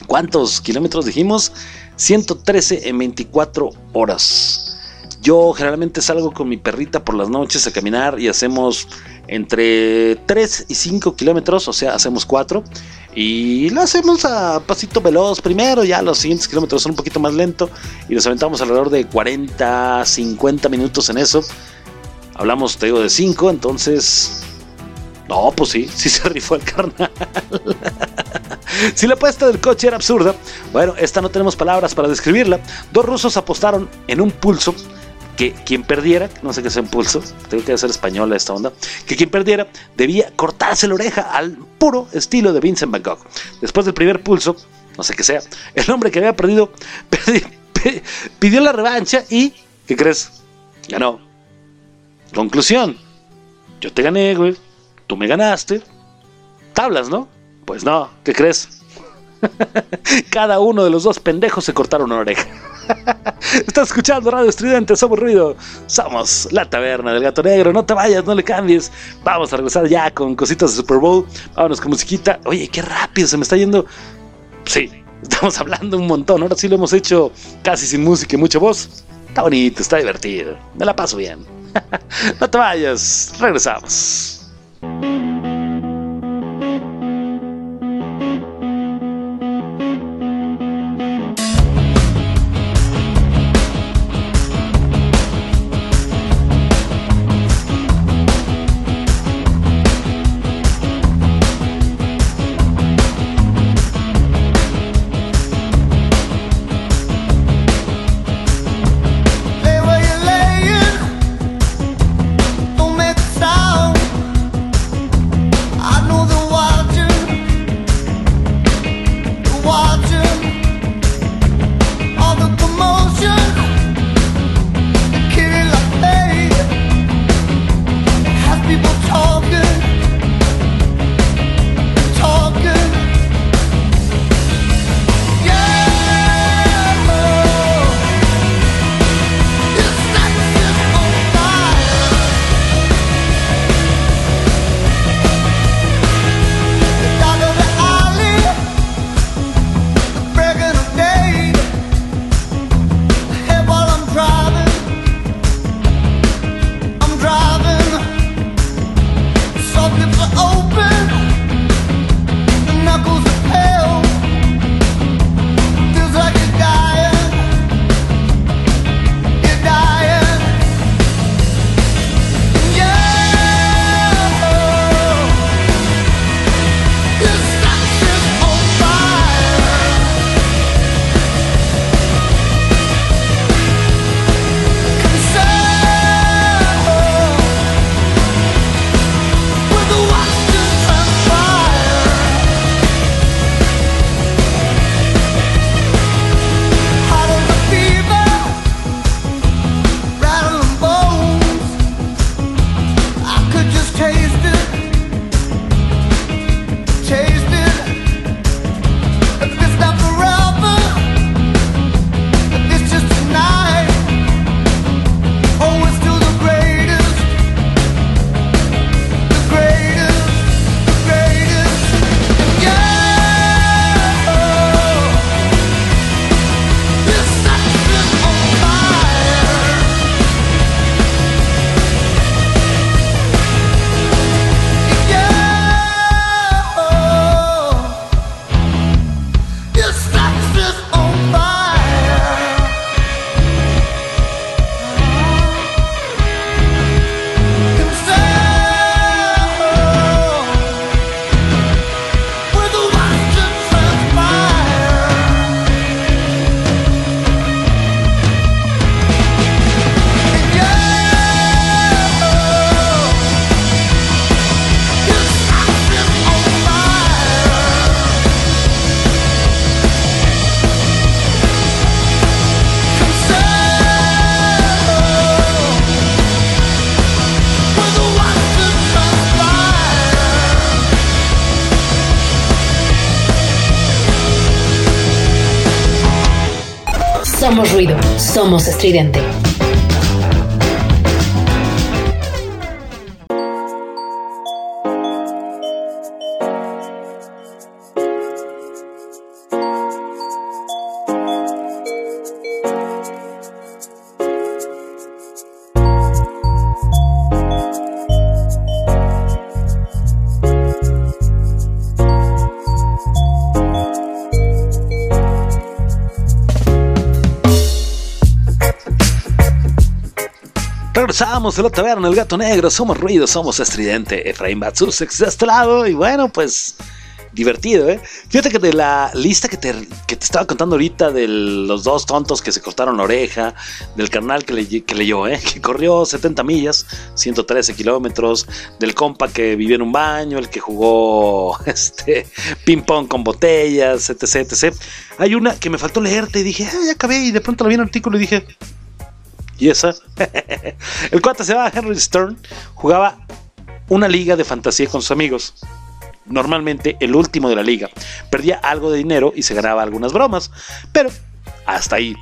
¿Cuántos kilómetros dijimos? 113 en 24 horas. Yo generalmente salgo con mi perrita por las noches a caminar y hacemos entre 3 y 5 kilómetros, o sea, hacemos 4. Y lo hacemos a pasito veloz primero, ya los siguientes kilómetros son un poquito más lento y nos aventamos alrededor de 40, 50 minutos en eso. Hablamos, te digo, de 5, entonces... No, pues sí, sí se rifó el carnal. si la apuesta del coche era absurda, bueno, esta no tenemos palabras para describirla. Dos rusos apostaron en un pulso que quien perdiera, no sé qué es pulso, tengo que hacer española esta onda, que quien perdiera debía cortarse la oreja al puro estilo de Vincent Van Gogh. Después del primer pulso, no sé qué sea, el hombre que había perdido pidió la revancha y, ¿qué crees? Ganó. Conclusión, yo te gané, güey, tú me ganaste. Tablas, ¿no? Pues no, ¿qué crees? Cada uno de los dos pendejos se cortaron una oreja. Estás escuchando Radio Estridente, somos ruido. Somos la taberna del gato negro. No te vayas, no le cambies. Vamos a regresar ya con cositas de Super Bowl. Vámonos con musiquita. Oye, qué rápido se me está yendo. Sí, estamos hablando un montón. Ahora sí lo hemos hecho casi sin música y mucha voz. Está bonito, está divertido. Me la paso bien. no te vayas, regresamos. Somos estridente. Regresamos de la taberna, el gato negro, somos ruido, somos estridente, Efraín Batsusex de este lado, y bueno, pues divertido, ¿eh? Fíjate que de la lista que te, que te estaba contando ahorita de los dos tontos que se cortaron la oreja, del carnal que, le, que leyó, ¿eh? Que corrió 70 millas, 113 kilómetros, del compa que vivió en un baño, el que jugó este ping pong con botellas, etc, etc. Hay una que me faltó leerte y dije, ah, ya acabé, y de pronto la vi en el artículo y dije, ¿Y esa? el cuate se llama Henry Stern, jugaba una liga de fantasía con sus amigos. Normalmente el último de la liga. Perdía algo de dinero y se ganaba algunas bromas. Pero hasta ahí.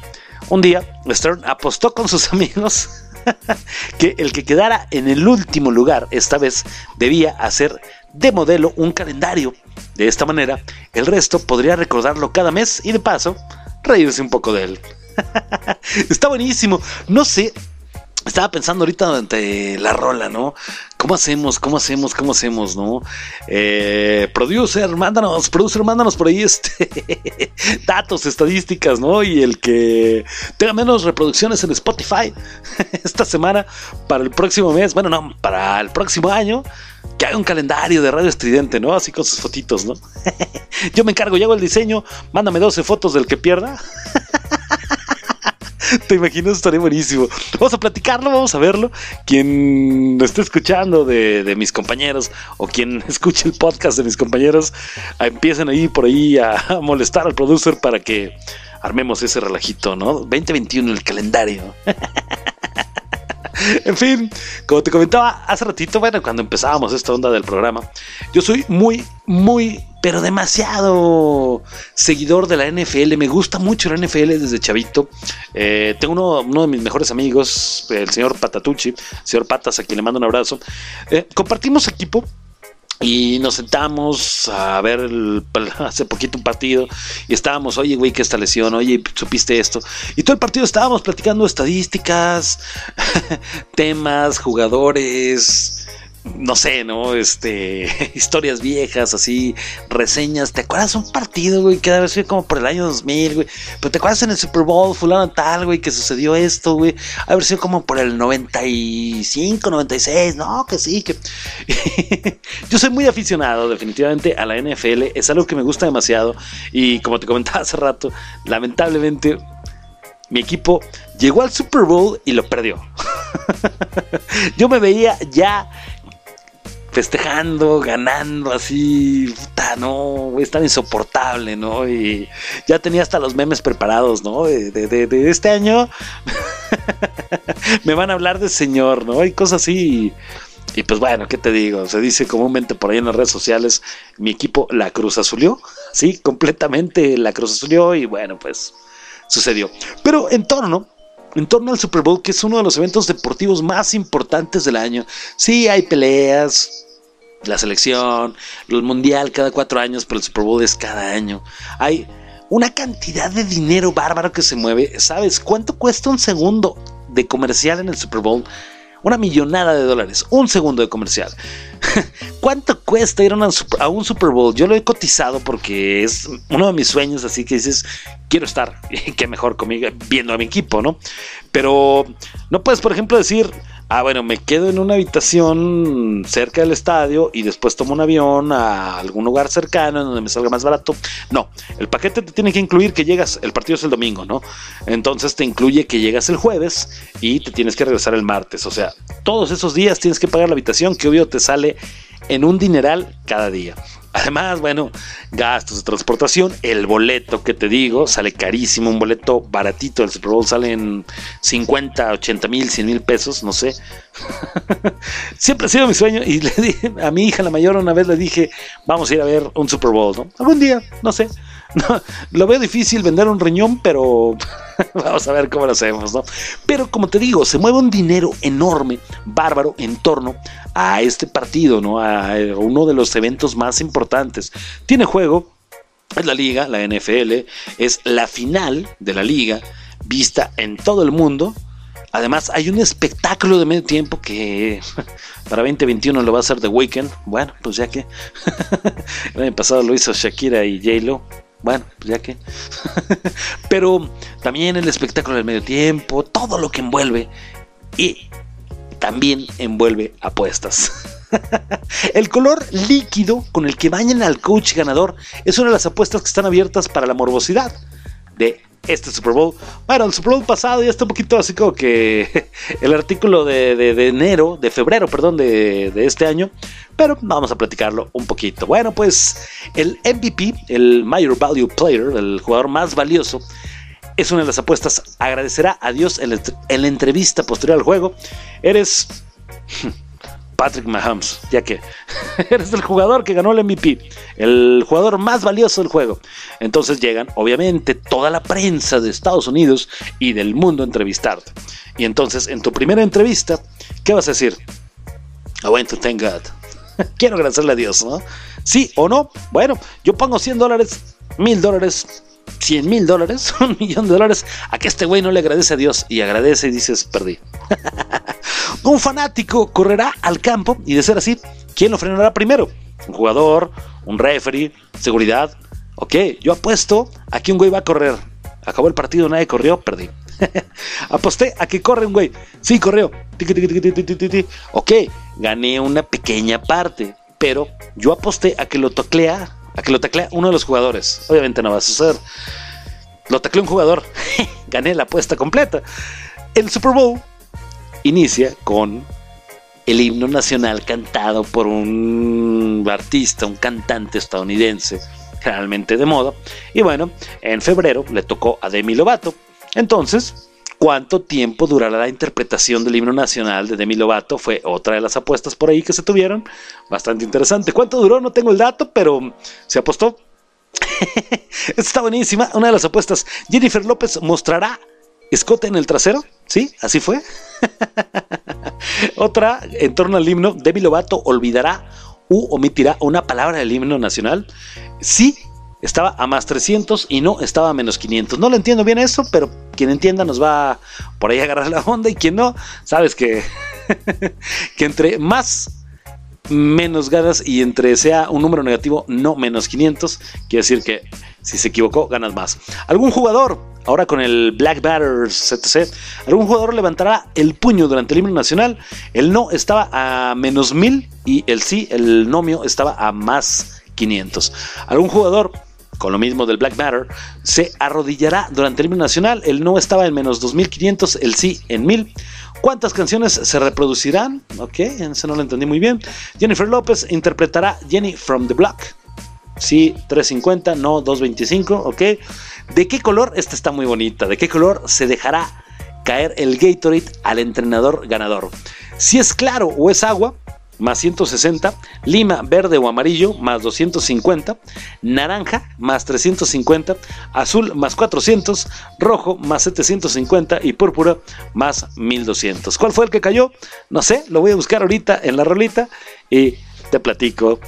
Un día, Stern apostó con sus amigos que el que quedara en el último lugar esta vez debía hacer de modelo un calendario. De esta manera, el resto podría recordarlo cada mes y de paso, reírse un poco de él. Está buenísimo. No sé. Estaba pensando ahorita durante la rola, ¿no? ¿Cómo hacemos? ¿Cómo hacemos? ¿Cómo hacemos? ¿No? Eh, producer, mándanos, producer, mándanos por ahí este datos, estadísticas, ¿no? Y el que tenga menos reproducciones en Spotify esta semana para el próximo mes, bueno, no, para el próximo año, que haga un calendario de Radio Estridente, ¿no? Así con sus fotitos, ¿no? Yo me encargo, yo hago el diseño, mándame 12 fotos del que pierda. ¿Te imaginas? Estaría buenísimo. Vamos a platicarlo, vamos a verlo. Quien esté escuchando de, mis compañeros o quien escuche el podcast de mis compañeros, empiecen ahí por ahí a, molestar al producer para que armemos ese relajito, ¿no? 2021 el calendario. en fin, como te comentaba hace ratito, bueno, cuando empezábamos esta onda del programa, yo soy muy, muy pero demasiado seguidor de la NFL. Me gusta mucho la NFL desde chavito. Eh, tengo uno, de mis mejores amigos, el señor Patatucci, señor Patas, a quien le mando un abrazo. Eh, compartimos equipo. Y nos sentamos a ver hace poquito un partido y estábamos, oye, güey, que esta lesión, oye, supiste esto. Y todo el partido estábamos platicando estadísticas, temas, jugadores, no sé, ¿no? Este, historias viejas, así, reseñas. ¿Te acuerdas un partido, güey, que debe sido como por el año 2000, güey? Pero ¿te acuerdas en el Super Bowl, fulano tal, güey, que sucedió esto, güey? Haber sido como por el 95, 96, no, que sí, que... Yo soy muy aficionado, definitivamente, a la NFL. Es algo que me gusta demasiado. Y como te comentaba hace rato, lamentablemente mi equipo llegó al Super Bowl y lo perdió. Yo me veía ya festejando, ganando, así, puta, no, es tan insoportable, ¿no? Y ya tenía hasta los memes preparados, ¿no? De, este año me van a hablar de señor, ¿no? Y cosas así. Y, pues bueno, ¿qué te digo? Se dice comúnmente por ahí en las redes sociales, mi equipo la Cruz Azulió, sí, completamente la Cruz Azulió y bueno, pues sucedió. Pero en torno en torno al Super Bowl, que es uno de los eventos deportivos más importantes del año. Sí, hay peleas, la selección, el mundial cada cuatro años, pero el Super Bowl es cada año. Hay una cantidad de dinero bárbaro que se mueve. ¿Sabes cuánto cuesta un segundo de comercial en el Super Bowl? Una millonada de dólares, un segundo de comercial. ¿Cuánto cuesta ir a, un Super Bowl? Yo lo he cotizado porque es uno de mis sueños, así que dices, quiero estar, qué mejor conmigo, viendo a mi equipo, ¿no? Pero no puedes, por ejemplo, decir, ah, bueno, me quedo en una habitación cerca del estadio y después tomo un avión a algún lugar cercano en donde me salga más barato. No, el paquete te tiene que incluir que llegas, el partido es el domingo, ¿no? Entonces te incluye que llegas el jueves y te tienes que regresar el martes. O sea, todos esos días tienes que pagar la habitación que obvio te sale en un dineral cada día. Además, bueno, gastos de transportación, el boleto que te digo sale carísimo, un boleto baratito del Super Bowl sale en 50, 80 mil, 100 mil pesos, no sé. Siempre ha sido mi sueño y le dije a mi hija la mayor una vez le dije, vamos a ir a ver un Super Bowl, ¿no? Algún día, no sé. Lo veo difícil vender un riñón, pero vamos a ver cómo lo hacemos, ¿no? Pero como te digo, se mueve un dinero enorme, bárbaro, en torno a este partido, ¿no? A uno de los eventos más importantes. Tiene juego, es la liga, la NFL, es la final de la liga, vista en todo el mundo. Además, hay un espectáculo de medio tiempo que para 2021 lo va a hacer The Weeknd. Bueno, pues ya que el año pasado lo hizo Shakira y J-Lo. Bueno, pues ya que. Pero también el espectáculo del medio tiempo, todo lo que envuelve. Y también envuelve apuestas. el color líquido con el que bañan al coach ganador es una de las apuestas que están abiertas para la morbosidad de este Super Bowl. Bueno, el Super Bowl pasado ya está un poquito así como que el artículo de, enero, de febrero, perdón, de, de, este año. Pero vamos a platicarlo un poquito. Bueno, pues el MVP, el Major Value Player, el jugador más valioso, es una de las apuestas. Agradecerá a Dios en la entrevista posterior al juego. Eres Patrick Mahomes, ya que eres el jugador que ganó el MVP, el jugador más valioso del juego. Entonces llegan, obviamente, toda la prensa de Estados Unidos y del mundo a entrevistarte. Y entonces, en tu primera entrevista, ¿qué vas a decir? I want to thank God. Quiero agradecerle a Dios, ¿no? ¿Sí o no? Bueno, yo pongo 100 dólares, 1000 dólares, 100 mil dólares, un millón de dólares, a que este güey no le agradece a Dios y agradece y dices, perdí. un fanático correrá al campo y de ser así, ¿quién lo frenará primero? Un jugador, un referee, seguridad. Ok, yo apuesto a que un güey va a correr. Acabó el partido, nadie corrió, perdí. Aposté a que corre un güey. Sí, corrió. Ok, gané una pequeña parte, pero yo aposté a que lo toclea a que lo taclea uno de los jugadores. Obviamente no va a suceder. Lo tacleó un jugador. Gané la apuesta completa. El Super Bowl inicia con el himno nacional cantado por un artista, un cantante estadounidense, generalmente de moda. Y bueno, en febrero le tocó a Demi Lovato. Entonces, ¿Cuánto tiempo durará la interpretación del himno nacional de Demi Lovato? Fue otra de las apuestas por ahí que se tuvieron. Bastante interesante. ¿Cuánto duró? No tengo el dato, pero se apostó. Está buenísima. Una de las apuestas. Jennifer López mostrará escote en el trasero. ¿Sí? Así fue. Otra, en torno al himno, Demi Lovato olvidará u omitirá una palabra del himno nacional. Sí, estaba a más 300 y no estaba a menos 500. No lo entiendo bien eso, pero quien entienda nos va por ahí a agarrar la onda y quien no, sabes que, que entre más menos ganas y entre sea un número negativo no menos 500, quiere decir que si se equivocó ganas más. Algún jugador, ahora con el Black Batter CTC, algún jugador levantará el puño durante el himno nacional. El no estaba a menos 1000 y el sí, el nomio estaba a más 500. Algún jugador con lo mismo del Black Matter, se arrodillará durante el himno nacional. El no estaba en menos 2500, el sí en 1000. ¿Cuántas canciones se reproducirán? Ok, eso no lo entendí muy bien. Jennifer López interpretará Jenny from the Block. Sí, 350, no 225, ok. ¿De qué color? Esta está muy bonita. ¿De qué color se dejará caer el Gatorade al entrenador ganador? Si es claro o es agua, más 160, lima verde o amarillo más 250, naranja más 350, azul más 400, rojo más 750 y púrpura más 1200. ¿Cuál fue el que cayó? No sé, lo voy a buscar ahorita en la rolita y te platico.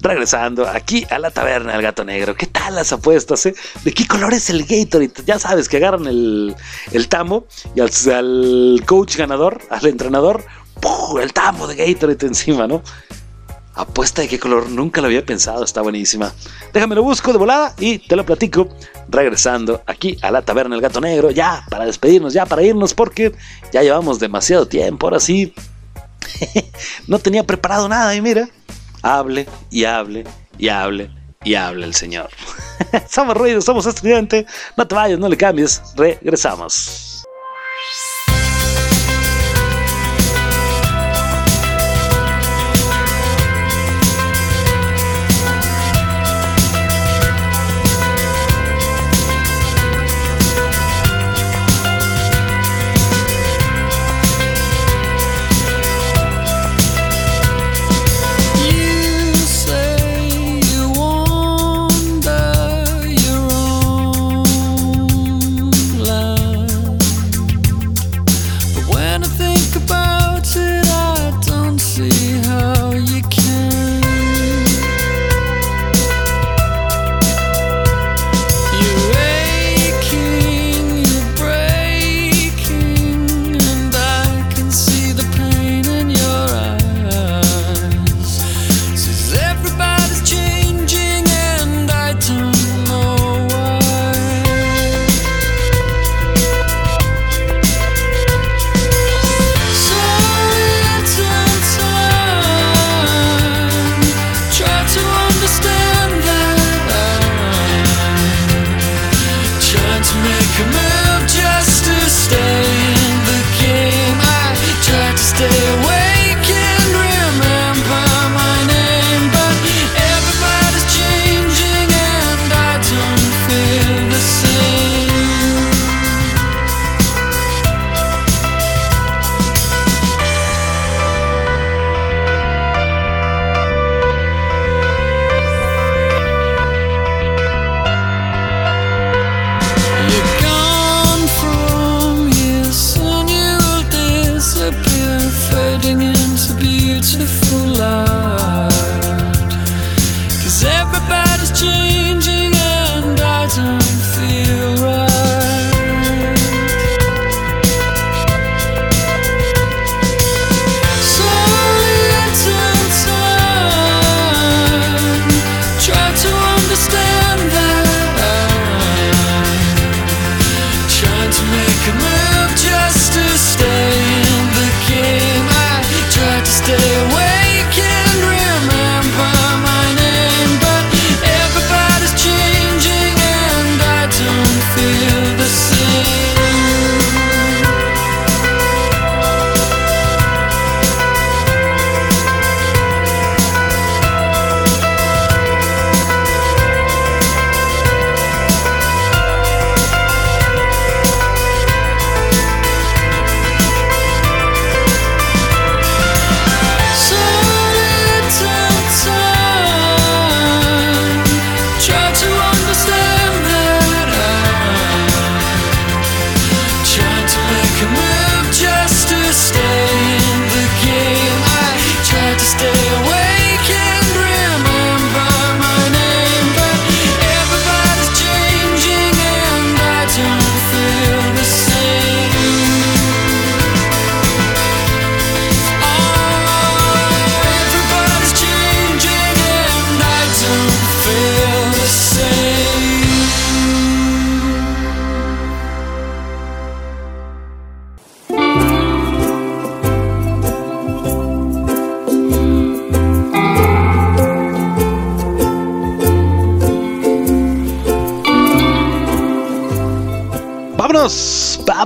Regresando aquí a la taberna del gato negro. ¿Qué tal las apuestas? Eh? ¿De qué color es el Gatorade? Ya sabes que agarran el, el tamo y al, al coach ganador, al entrenador, el tambo de Gatorade encima, ¿no? Apuesta de qué color, nunca lo había pensado, está buenísima. Déjame lo busco de volada y te lo platico. Regresando aquí a la taberna del gato negro, ya para despedirnos, ya para irnos, porque ya llevamos demasiado tiempo. Ahora sí, no tenía preparado nada y mira, hable y hable y hable y hable el Señor. somos ruidos, somos estudiantes. No te vayas, no le cambies. Regresamos.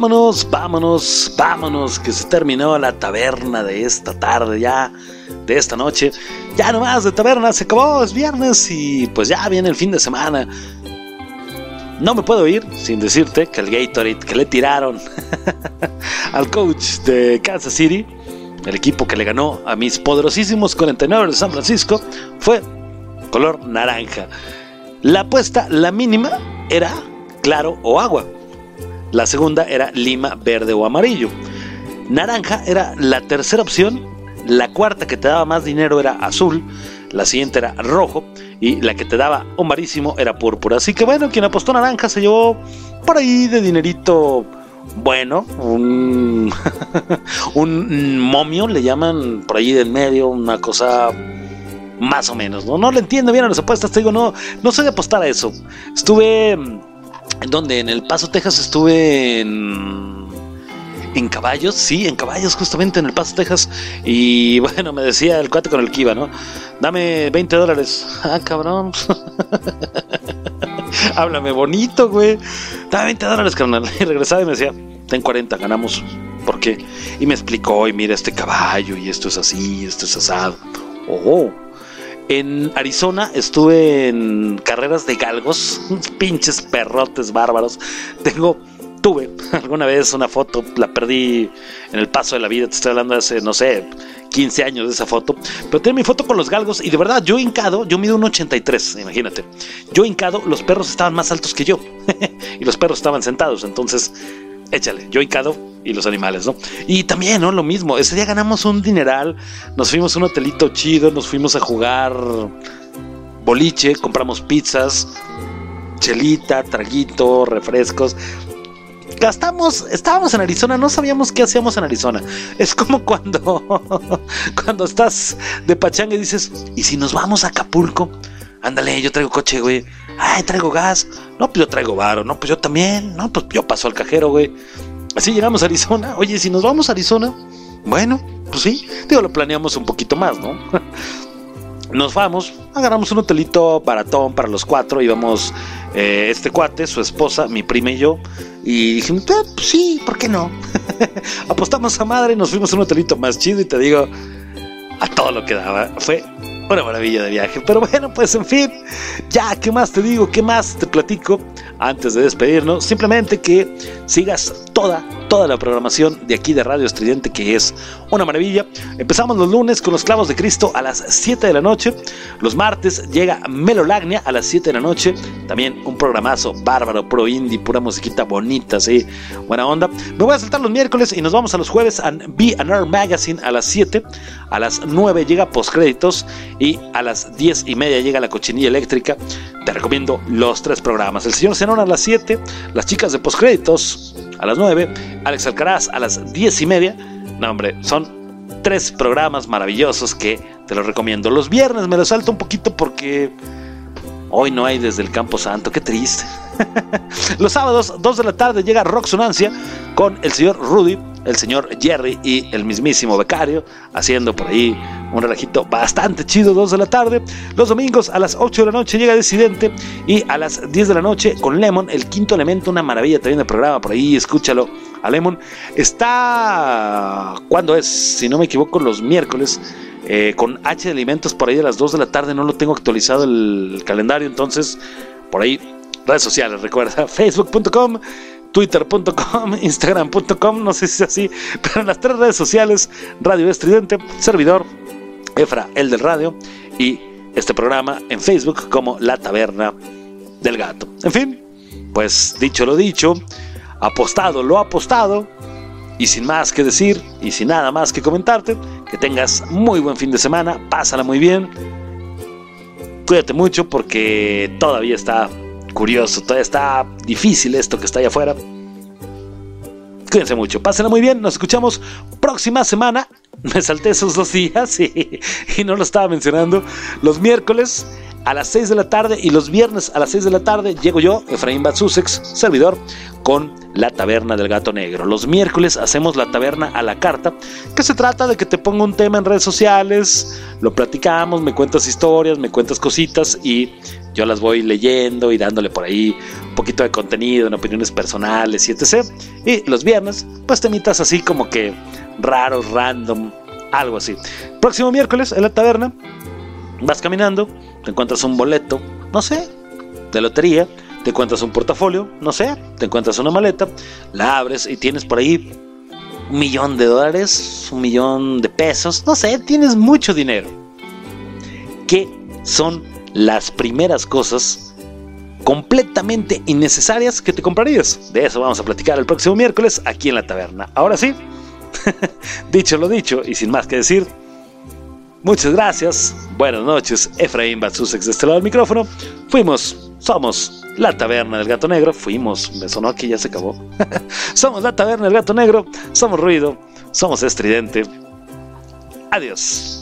Vámonos, vámonos, vámonos, que se terminó la taberna de esta tarde ya, de esta noche. Ya nomás de taberna, se acabó, es viernes y pues ya viene el fin de semana. No me puedo ir sin decirte que el Gatorade que le tiraron al coach de Kansas City, el equipo que le ganó a mis poderosísimos 49 de San Francisco, fue color naranja. La apuesta, la mínima, era claro o agua. La segunda era lima, verde o amarillo. Naranja era la tercera opción. La cuarta que te daba más dinero era azul. La siguiente era rojo. Y la que te daba amarísimo era púrpura. Así que bueno, quien apostó naranja se llevó por ahí de dinerito bueno. Un, momio le llaman por ahí del medio. Una cosa más o menos. No, no le entiendo bien a las apuestas. Te digo, no, no sé de apostar a eso. Estuve ¿En dónde? En El Paso, Texas estuve en... En caballos, sí, en caballos, justamente en El Paso, Texas. Y bueno, me decía el cuate con el que iba, ¿no? Dame 20 dólares. Ah, cabrón. Háblame bonito, güey. Dame 20 dólares, carnal. Y regresaba y me decía, ten 40, ganamos. ¿Por qué? Y me explicó, y mira este caballo, y esto es así, esto es asado. Oh, en Arizona estuve en carreras de galgos, unos pinches perrotes bárbaros. Tengo, tuve alguna vez una foto, la perdí en el paso de la vida, te estoy hablando de hace, no sé, 15 años de esa foto. Pero tengo mi foto con los galgos y de verdad, yo hincado, yo mido un 83, imagínate. Yo hincado, los perros estaban más altos que yo. y los perros estaban sentados, entonces échale, yo hincado y los animales, ¿no? Y también, ¿no? Lo mismo, ese día ganamos un dineral, nos fuimos a un hotelito chido, nos fuimos a jugar boliche, compramos pizzas, chelita, traguito, refrescos. Gastamos, estábamos en Arizona, no sabíamos qué hacíamos en Arizona. Es como cuando, cuando estás de pachanga y dices, ¿y si nos vamos a Acapulco? Ándale, yo traigo coche, güey. Ay, traigo gas. No, pues yo traigo varo. No, pues yo también. No, pues yo paso al cajero, güey. Así llegamos a Arizona. Oye, si nos vamos a Arizona, bueno, pues sí. Digo, lo planeamos un poquito más, ¿no? Nos vamos, agarramos un hotelito baratón para los cuatro. Íbamos eh, este cuate, su esposa, mi prima y yo. Y dijimos, "Ah, pues sí, ¿por qué no? Apostamos a madre, nos fuimos a un hotelito más chido y te digo, a todo lo que daba. Fue una maravilla de viaje. Pero bueno, pues en fin, ya, ¿qué más te digo? ¿Qué más te platico? Antes de despedirnos, simplemente que sigas toda, toda la programación de aquí de Radio Estridente, que es una maravilla. Empezamos los lunes con los clavos de Cristo a las 7 de la noche. Los martes llega Melolagnia a las 7 de la noche. También un programazo bárbaro, pro indie, pura musiquita bonita, sí, buena onda. Me voy a saltar los miércoles y nos vamos a los jueves a Be An Magazine a las 7. A las 9 llega postcréditos y a las 10 y media llega la cochinilla eléctrica. Te recomiendo los tres programas. El señor A las 7, las chicas de postcréditos a las 9, Alex Alcaraz a las 10 y media. No, hombre, son tres programas maravillosos que te los recomiendo. Los viernes me los salto un poquito porque hoy no hay desde el Campo Santo. Qué triste. los sábados, 2 de la tarde, llega Rock Sonancia con el señor Rudy el señor Jerry y el mismísimo becario haciendo por ahí un relajito bastante chido, 2 de la tarde. Los domingos a las 8 de la noche llega Decidente y a las 10 de la noche con Lemon, el quinto elemento, una maravilla también del programa, por ahí escúchalo a Lemon. Está, ¿cuándo es? Si no me equivoco, los miércoles. Eh, con H de alimentos por ahí a las 2 de la tarde, no lo tengo actualizado el calendario, entonces por ahí redes sociales, recuerda, facebook.com twitter.com, instagram.com, no sé si es así, pero en las tres redes sociales, Radio Estridente, servidor, Efra, el del radio, y este programa en Facebook como La Taberna del Gato. En fin, pues dicho lo dicho, apostado lo apostado, y sin más que decir, y sin nada más que comentarte, que tengas muy buen fin de semana, pásala muy bien, cuídate mucho porque todavía está curioso, todavía está difícil esto que está allá afuera. Cuídense mucho, pásenla muy bien, nos escuchamos próxima semana. Me salté esos dos días y, y no lo estaba mencionando. Los miércoles a las 6 de la tarde y los viernes a las 6 de la tarde llego yo, Efraín Batsusex, servidor, con la taberna del gato negro. Los miércoles hacemos la taberna a la carta, que se trata de que te ponga un tema en redes sociales, lo platicamos, me cuentas historias, me cuentas cositas y yo las voy leyendo y dándole por ahí un poquito de contenido en opiniones personales y etc. Y los viernes, pues temitas así como que raros, random, algo así. Próximo miércoles en la taberna, vas caminando, te encuentras un boleto, no sé, de lotería, te encuentras un portafolio, no sé, te encuentras una maleta, la abres y tienes por ahí un millón de dólares, un millón de pesos, no sé, tienes mucho dinero. ¿Qué son las primeras cosas completamente innecesarias que te comprarías? De eso vamos a platicar el próximo miércoles aquí en la taberna. Ahora sí, dicho lo dicho y sin más que decir, Muchas gracias, buenas noches, Efraín Batsusex de este lado del micrófono. Fuimos, somos la Taberna del Gato Negro. Fuimos, me sonó aquí, ya se acabó. somos la Taberna del Gato Negro, somos ruido, somos estridente. Adiós.